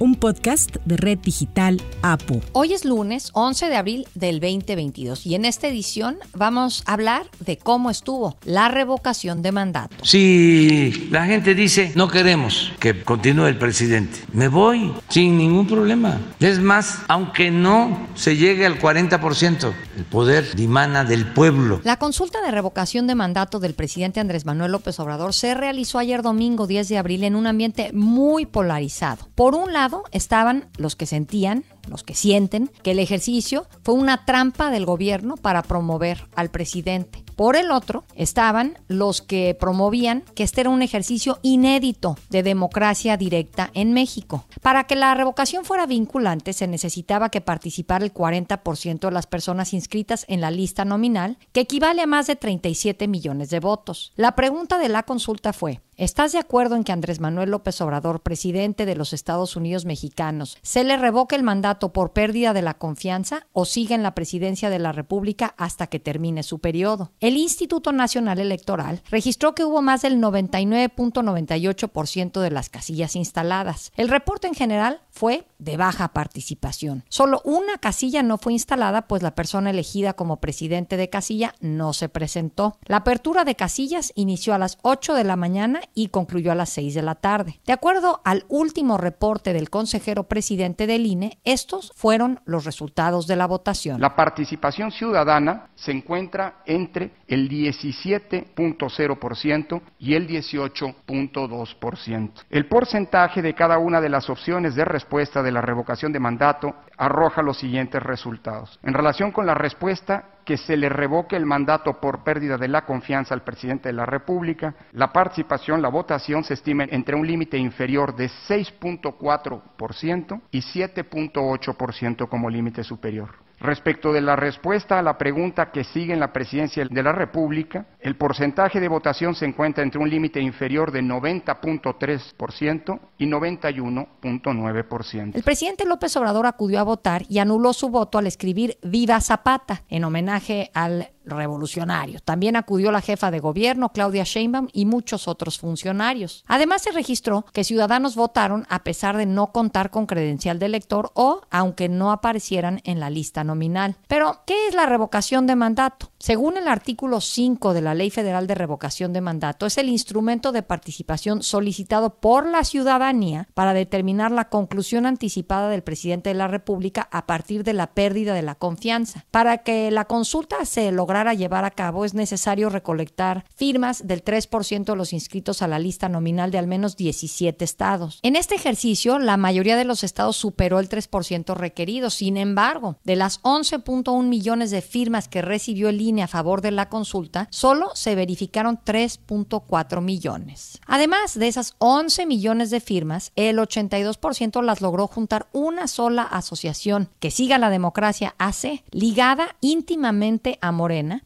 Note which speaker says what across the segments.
Speaker 1: un podcast de Red Digital APU.
Speaker 2: Hoy es lunes 11 de abril del 2022 y en esta edición vamos a hablar de cómo estuvo la revocación de mandato.
Speaker 3: Si la gente dice no queremos que continúe el presidente, me voy sin ningún problema. Es más, aunque no se llegue al 40%, el poder dimana del pueblo.
Speaker 2: La consulta de revocación de mandato del presidente Andrés Manuel López Obrador se realizó ayer domingo 10 de abril en un ambiente muy polarizado. Por un lado, estaban los que sentían, los que sienten, que el ejercicio fue una trampa del gobierno para promover al presidente. Por el otro, estaban los que promovían que este era un ejercicio inédito de democracia directa en México. Para que la revocación fuera vinculante, se necesitaba que participara el 40% de las personas inscritas en la lista nominal, que equivale a más de 37 millones de votos. La pregunta de la consulta fue, ¿Estás de acuerdo en que Andrés Manuel López Obrador, presidente de los Estados Unidos mexicanos, se le revoque el mandato por pérdida de la confianza o siga en la presidencia de la República hasta que termine su periodo? El Instituto Nacional Electoral registró que hubo más del 99.98% de las casillas instaladas. El reporte en general fue de baja participación. Solo una casilla no fue instalada, pues la persona elegida como presidente de casilla no se presentó. La apertura de casillas inició a las 8 de la mañana y concluyó a las 6 de la tarde. De acuerdo al último reporte del consejero presidente del INE, estos fueron los resultados de la votación.
Speaker 4: La participación ciudadana se encuentra entre el 17.0% y el 18.2%. El porcentaje de cada una de las opciones de respuesta de la revocación de mandato arroja los siguientes resultados. En relación con la respuesta que se le revoque el mandato por pérdida de la confianza al presidente de la República, la participación, la votación se estima entre un límite inferior de 6.4% y 7.8% como límite superior. Respecto de la respuesta a la pregunta que sigue en la presidencia de la República, el porcentaje de votación se encuentra entre un límite inferior de 90.3% y 91.9%.
Speaker 2: El presidente López Obrador acudió a votar y anuló su voto al escribir Viva Zapata en homenaje al revolucionario. También acudió la jefa de gobierno, Claudia Sheinbaum, y muchos otros funcionarios. Además, se registró que ciudadanos votaron a pesar de no contar con credencial de elector o aunque no aparecieran en la lista nominal. Pero, ¿qué es la revocación de mandato? Según el artículo 5 de la Ley Federal de Revocación de Mandato, es el instrumento de participación solicitado por la ciudadanía para determinar la conclusión anticipada del presidente de la República a partir de la pérdida de la confianza. Para que la consulta se lograra a llevar a cabo es necesario recolectar firmas del 3% de los inscritos a la lista nominal de al menos 17 estados. En este ejercicio, la mayoría de los estados superó el 3% requerido. Sin embargo, de las 11.1 millones de firmas que recibió el INE a favor de la consulta, solo se verificaron 3.4 millones. Además de esas 11 millones de firmas, el 82% las logró juntar una sola asociación que siga la democracia AC, ligada íntimamente a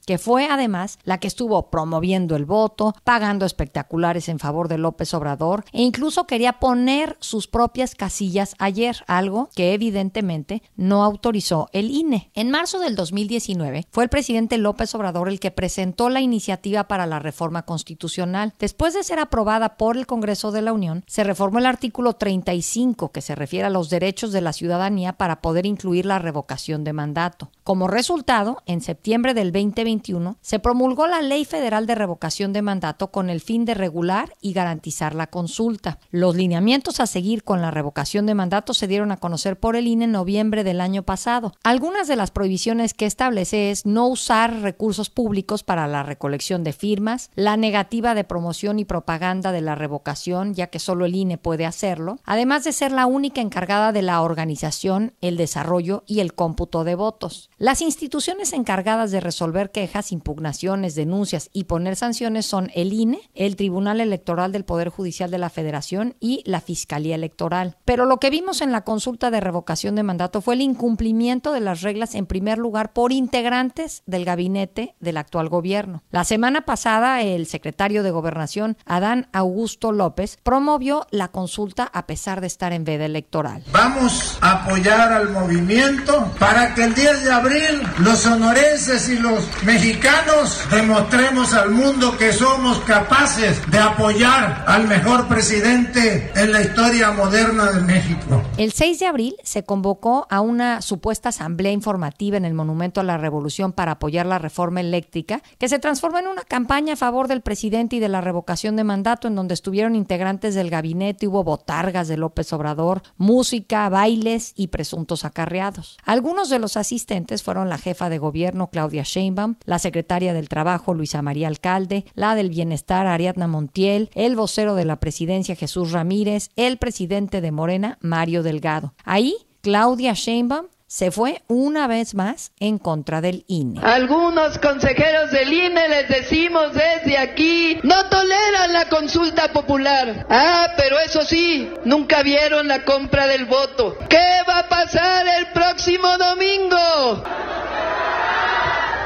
Speaker 2: Que fue además la que estuvo promoviendo el voto, pagando espectaculares en favor de López Obrador e incluso quería poner sus propias casillas ayer, algo que evidentemente no autorizó el INE. En marzo del 2019 fue el presidente López Obrador el que presentó la iniciativa para la reforma constitucional. Después de ser aprobada por el Congreso de la Unión, se reformó el artículo 35 que se refiere a los derechos de la ciudadanía para poder incluir la revocación de mandato. Como resultado, en septiembre del 20 2021 se promulgó la Ley Federal de Revocación de Mandato con el fin de regular y garantizar la consulta. Los lineamientos a seguir con la revocación de mandato se dieron a conocer por el INE en noviembre del año pasado. Algunas de las prohibiciones que establece es no usar recursos públicos para la recolección de firmas, la negativa de promoción y propaganda de la revocación, ya que solo el INE puede hacerlo, además de ser la única encargada de la organización, el desarrollo y el cómputo de votos. Las instituciones encargadas de resolver quejas, impugnaciones, denuncias y poner sanciones son el INE, el Tribunal Electoral del Poder Judicial de la Federación y la Fiscalía Electoral. Pero lo que vimos en la consulta de revocación de mandato fue el incumplimiento de las reglas en primer lugar por integrantes del gabinete del actual gobierno. La semana pasada el secretario de Gobernación, Adán Augusto López, promovió la consulta a pesar de estar en veda electoral.
Speaker 5: Vamos a apoyar al movimiento para que el 10 de abril los sonorenses y los mexicanos demostremos al mundo que somos capaces de apoyar al mejor presidente en la historia moderna de México.
Speaker 2: El 6 de abril se convocó a una supuesta asamblea informativa en el Monumento a la Revolución para apoyar la reforma eléctrica, que se transformó en una campaña a favor del presidente y de la revocación de mandato, en donde estuvieron integrantes del gabinete, hubo botargas de López Obrador, música, bailes y presuntos acarreados. Algunos de los asistentes fueron la jefa de gobierno Claudia Sheinbaum, la secretaria del Trabajo Luisa María Alcalde, la del Bienestar Ariadna Montiel, el vocero de la presidencia Jesús Ramírez, el presidente de Morena Mario Delgado. Ahí Claudia Sheinbaum se fue una vez más en contra del INE.
Speaker 6: Algunos consejeros del INE les decimos desde aquí, no toleran la consulta popular. Ah, pero eso sí, nunca vieron la compra del voto. ¿Qué va a pasar el próximo domingo?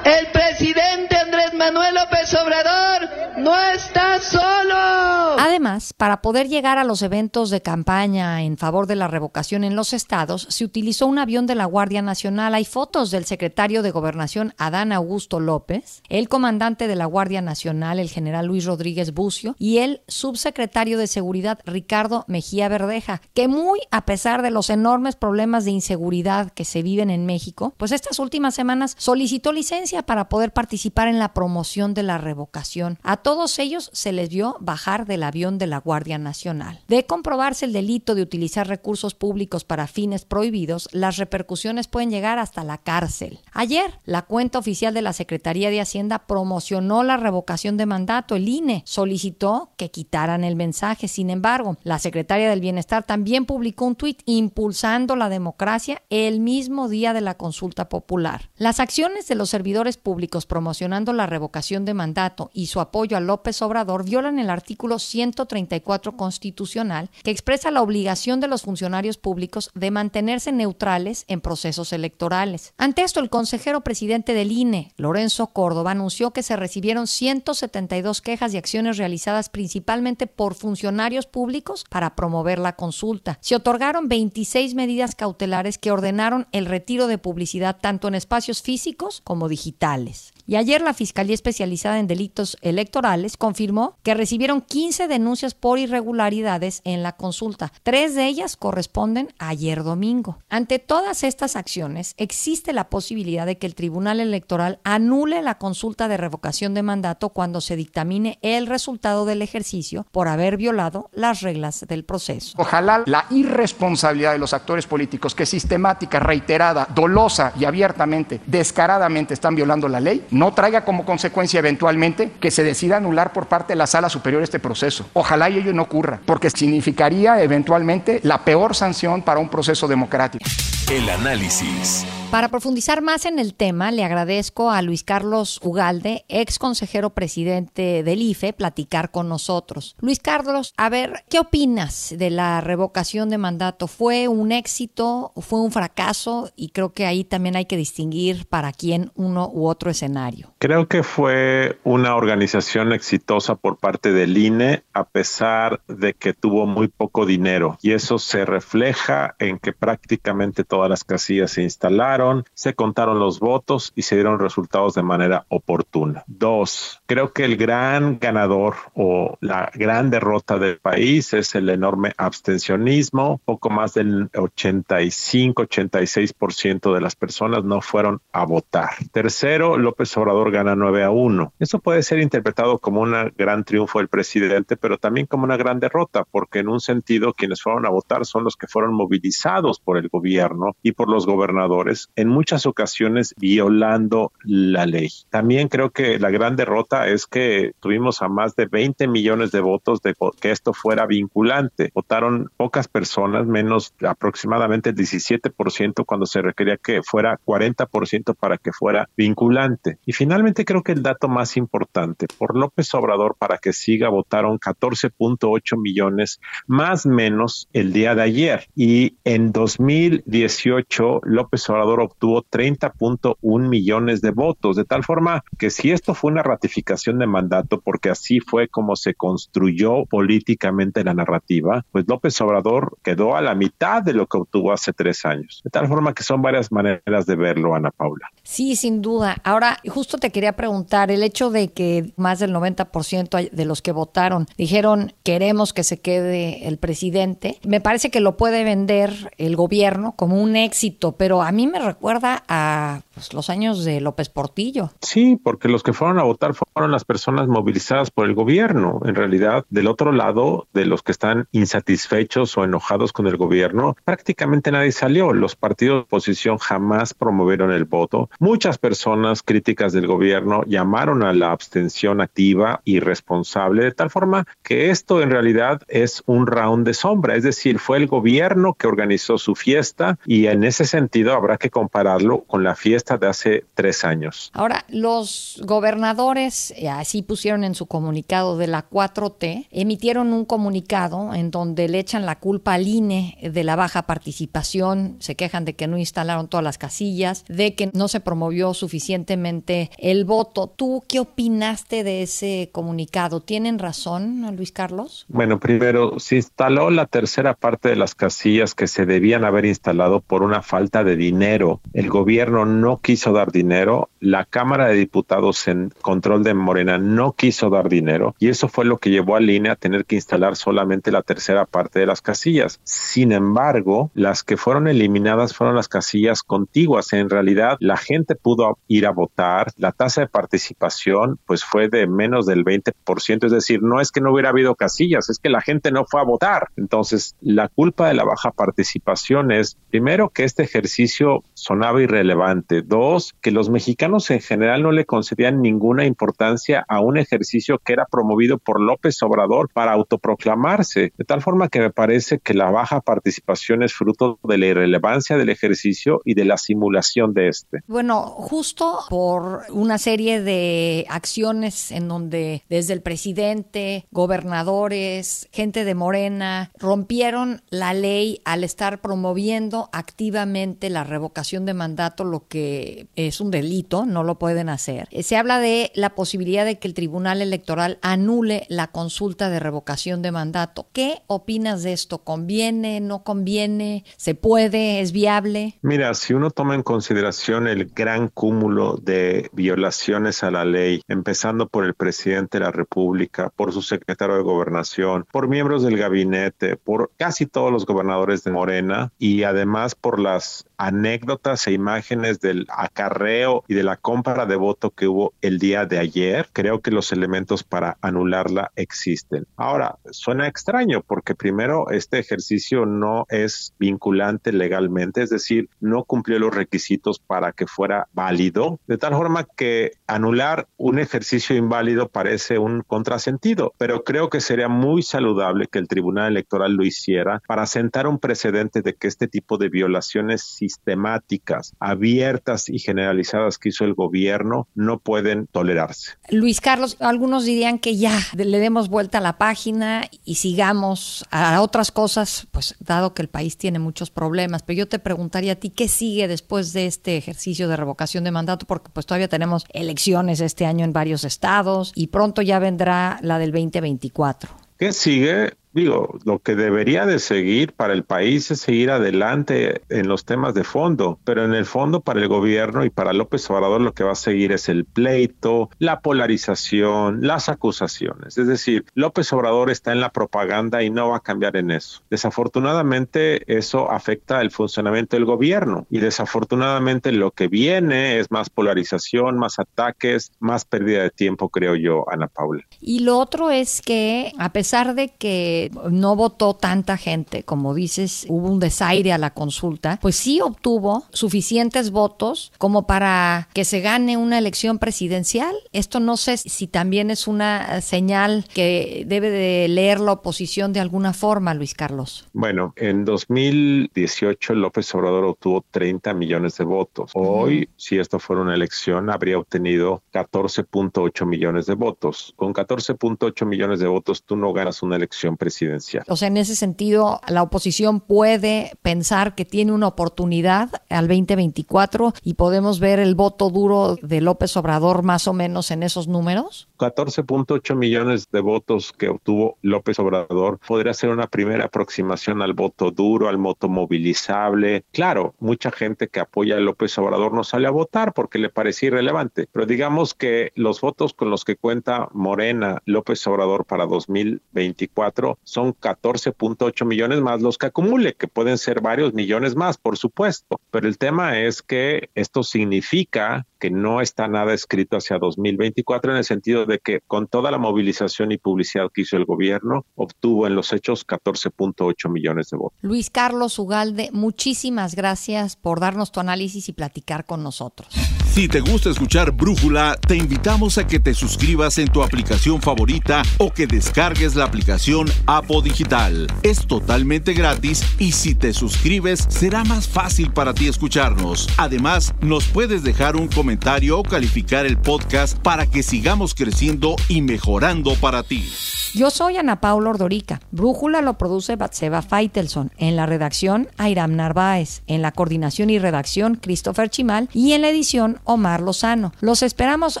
Speaker 6: El presidente Andrés Manuel López Obrador no está solo.
Speaker 2: Además, para poder llegar a los eventos de campaña en favor de la revocación en los estados, se utilizó un avión de la Guardia Nacional. Hay fotos del secretario de Gobernación Adán Augusto López, el comandante de la Guardia Nacional, el general Luis Rodríguez Bucio, y el subsecretario de Seguridad Ricardo Mejía Verdeja, que muy a pesar de los enormes problemas de inseguridad que se viven en México, pues estas últimas semanas solicitó licencia para poder participar en la promoción de la revocación. A todos ellos se les vio bajar del avión de la Guardia Nacional. De comprobarse el delito de utilizar recursos públicos para fines prohibidos, las repercusiones pueden llegar hasta la cárcel. Ayer, la cuenta oficial de la Secretaría de Hacienda promocionó la revocación de mandato. El INE solicitó que quitaran el mensaje. Sin embargo, la Secretaria del Bienestar también publicó un tuit impulsando la democracia el mismo día de la consulta popular. Las acciones de los servidores públicos promocionando la revocación de mandato y su apoyo a López Obrador violan el artículo 134 constitucional que expresa la obligación de los funcionarios públicos de mantenerse neutrales en procesos electorales. Ante esto, el consejero presidente del INE, Lorenzo Córdoba, anunció que se recibieron 172 quejas y acciones realizadas principalmente por funcionarios públicos para promover la consulta. Se otorgaron 26 medidas cautelares que ordenaron el retiro de publicidad tanto en espacios físicos como digitales y ayer la Fiscalía Especializada en Delitos Electorales confirmó que recibieron 15 denuncias por irregularidades en la consulta. Tres de ellas corresponden a ayer domingo. Ante todas estas acciones, existe la posibilidad de que el Tribunal Electoral anule la consulta de revocación de mandato cuando se dictamine el resultado del ejercicio por haber violado las reglas del proceso.
Speaker 4: Ojalá la irresponsabilidad de los actores políticos que sistemática, reiterada, dolosa y abiertamente, descaradamente están violando la ley, no traiga como consecuencia eventualmente que se decida anular por parte de la sala superior este proceso. Ojalá y ello no ocurra, porque significaría eventualmente la peor sanción para un proceso democrático.
Speaker 7: El análisis.
Speaker 2: Para profundizar más en el tema, le agradezco a Luis Carlos Ugalde, ex consejero presidente del IFE, platicar con nosotros. Luis Carlos, a ver, ¿qué opinas de la revocación de mandato? ¿Fue un éxito? ¿Fue un fracaso? Y creo que ahí también hay que distinguir para quién uno u otro escenario.
Speaker 8: Creo que fue una organización exitosa por parte del INE, a pesar de que tuvo muy poco dinero. Y eso se refleja en que prácticamente todas las casillas se instalaron se contaron los votos y se dieron resultados de manera oportuna. Dos, creo que el gran ganador o la gran derrota del país es el enorme abstencionismo. Poco más del 85-86% de las personas no fueron a votar. Tercero, López Obrador gana 9 a 1. Eso puede ser interpretado como un gran triunfo del presidente, pero también como una gran derrota, porque en un sentido quienes fueron a votar son los que fueron movilizados por el gobierno y por los gobernadores en muchas ocasiones violando la ley. También creo que la gran derrota es que tuvimos a más de 20 millones de votos de que esto fuera vinculante. Votaron pocas personas, menos aproximadamente el 17% cuando se requería que fuera 40% para que fuera vinculante. Y finalmente creo que el dato más importante, por López Obrador para que siga votaron 14.8 millones más menos el día de ayer y en 2010 2018 López Obrador obtuvo 30.1 millones de votos, de tal forma que si esto fue una ratificación de mandato, porque así fue como se construyó políticamente la narrativa, pues López Obrador quedó a la mitad de lo que obtuvo hace tres años. De tal forma que son varias maneras de verlo, Ana Paula.
Speaker 2: Sí, sin duda. Ahora, justo te quería preguntar, el hecho de que más del 90% de los que votaron dijeron queremos que se quede el presidente, me parece que lo puede vender el gobierno como un éxito, pero a mí me recuerda a pues, los años de López Portillo.
Speaker 8: Sí, porque los que fueron a votar fueron las personas movilizadas por el gobierno. En realidad, del otro lado, de los que están insatisfechos o enojados con el gobierno, prácticamente nadie salió. Los partidos de oposición jamás promovieron el voto. Muchas personas críticas del gobierno llamaron a la abstención activa y responsable, de tal forma que esto en realidad es un round de sombra, es decir, fue el gobierno que organizó su fiesta y en ese sentido habrá que compararlo con la fiesta de hace tres años.
Speaker 2: Ahora, los gobernadores, eh, así pusieron en su comunicado de la 4T, emitieron un comunicado en donde le echan la culpa al INE de la baja participación, se quejan de que no instalaron todas las casillas, de que no se promovió suficientemente el voto. ¿Tú qué opinaste de ese comunicado? ¿Tienen razón, Luis Carlos?
Speaker 8: Bueno, primero, se instaló la tercera parte de las casillas que se debían haber instalado por una falta de dinero. El gobierno no quiso dar dinero, la Cámara de Diputados en control de Morena no quiso dar dinero y eso fue lo que llevó al INE a tener que instalar solamente la tercera parte de las casillas. Sin embargo, las que fueron eliminadas fueron las casillas contiguas. En realidad, la gente pudo ir a votar, la tasa de participación pues fue de menos del 20%, es decir, no es que no hubiera habido casillas, es que la gente no fue a votar. Entonces, la culpa de la baja participación es, primero, que este ejercicio sonaba irrelevante, dos, que los mexicanos en general no le concedían ninguna importancia a un ejercicio que era promovido por López Obrador para autoproclamarse, de tal forma que me parece que la baja participación es fruto de la irrelevancia del ejercicio y de la simulación de este.
Speaker 2: Bueno, justo por una serie de acciones en donde desde el presidente, gobernadores, gente de Morena rompieron la ley al estar promoviendo activamente la revocación de mandato, lo que es un delito, no lo pueden hacer. Se habla de la posibilidad de que el Tribunal Electoral anule la consulta de revocación de mandato. ¿Qué opinas de esto? ¿Conviene? ¿No conviene? ¿Se puede? ¿Es viable?
Speaker 8: Mira, si uno toma en consideración el gran cúmulo de violaciones a la ley, empezando por el presidente de la República, por su secretario de Gobernación, por miembros del gabinete, por casi todos los gobernadores de Morena y además por las anécdotas e imágenes del acarreo y de la compra de voto que hubo el día de ayer, creo que los elementos para anularla existen. Ahora, suena extraño porque primero este ejercicio no es vinculante legalmente, es decir, no cumplió los requisitos para que fuera válido, de tal forma que anular un ejercicio inválido parece un contrasentido, pero creo que sería muy saludable que el Tribunal Electoral lo hiciera para sentar un precedente de que este tipo de violaciones sistemáticas, abiertas y generalizadas que hizo el gobierno no pueden tolerarse.
Speaker 2: Luis Carlos, algunos dirían que ya le demos vuelta a la página y sigamos a otras cosas, pues dado que el país tiene muchos problemas, pero yo te preguntaría a ti qué sigue después de este ejercicio de revocación de mandato, porque pues todavía tenemos elecciones este año en varios estados y pronto ya vendrá la del 2024.
Speaker 8: ¿Qué sigue? Digo, lo que debería de seguir para el país es seguir adelante en los temas de fondo, pero en el fondo para el gobierno y para López Obrador lo que va a seguir es el pleito, la polarización, las acusaciones. Es decir, López Obrador está en la propaganda y no va a cambiar en eso. Desafortunadamente eso afecta el funcionamiento del gobierno y desafortunadamente lo que viene es más polarización, más ataques, más pérdida de tiempo, creo yo, Ana Paula.
Speaker 2: Y lo otro es que a pesar de que no votó tanta gente, como dices, hubo un desaire a la consulta, pues sí obtuvo suficientes votos como para que se gane una elección presidencial. Esto no sé si también es una señal que debe de leer la oposición de alguna forma, Luis Carlos.
Speaker 8: Bueno, en 2018 López Obrador obtuvo 30 millones de votos. Hoy, si esto fuera una elección, habría obtenido 14.8 millones de votos. Con 14.8 millones de votos tú no ganas una elección presidencial presidencial.
Speaker 2: O sea, en ese sentido, la oposición puede pensar que tiene una oportunidad al 2024 y podemos ver el voto duro de López Obrador más o menos en esos números.
Speaker 8: 14.8 millones de votos que obtuvo López Obrador podría ser una primera aproximación al voto duro, al voto movilizable. Claro, mucha gente que apoya a López Obrador no sale a votar porque le parecía irrelevante, pero digamos que los votos con los que cuenta Morena López Obrador para 2024 son 14.8 millones más los que acumule, que pueden ser varios millones más, por supuesto. Pero el tema es que esto significa que no está nada escrito hacia 2024 en el sentido de que con toda la movilización y publicidad que hizo el gobierno, obtuvo en los hechos 14.8 millones de votos.
Speaker 2: Luis Carlos Ugalde, muchísimas gracias por darnos tu análisis y platicar con nosotros.
Speaker 7: Si te gusta escuchar Brújula, te invitamos a que te suscribas en tu aplicación favorita o que descargues la aplicación Apo Digital. Es totalmente gratis y si te suscribes será más fácil para ti escucharnos. Además, nos puedes dejar un comentario o calificar el podcast para que sigamos creciendo y mejorando para ti.
Speaker 2: Yo soy Ana Paula Ordorica. Brújula lo produce Batseba Feitelson. En la redacción, Airam Narváez. En la coordinación y redacción, Christopher Chimal. Y en la edición, Omar Lozano. Los esperamos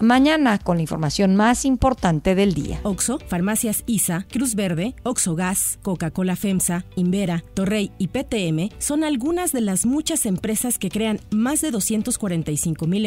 Speaker 2: mañana con la información más importante del día.
Speaker 1: Oxo, Farmacias ISA, Cruz Verde, Oxo Gas, Coca-Cola FEMSA, Invera, Torrey y PTM son algunas de las muchas empresas que crean más de 245 mil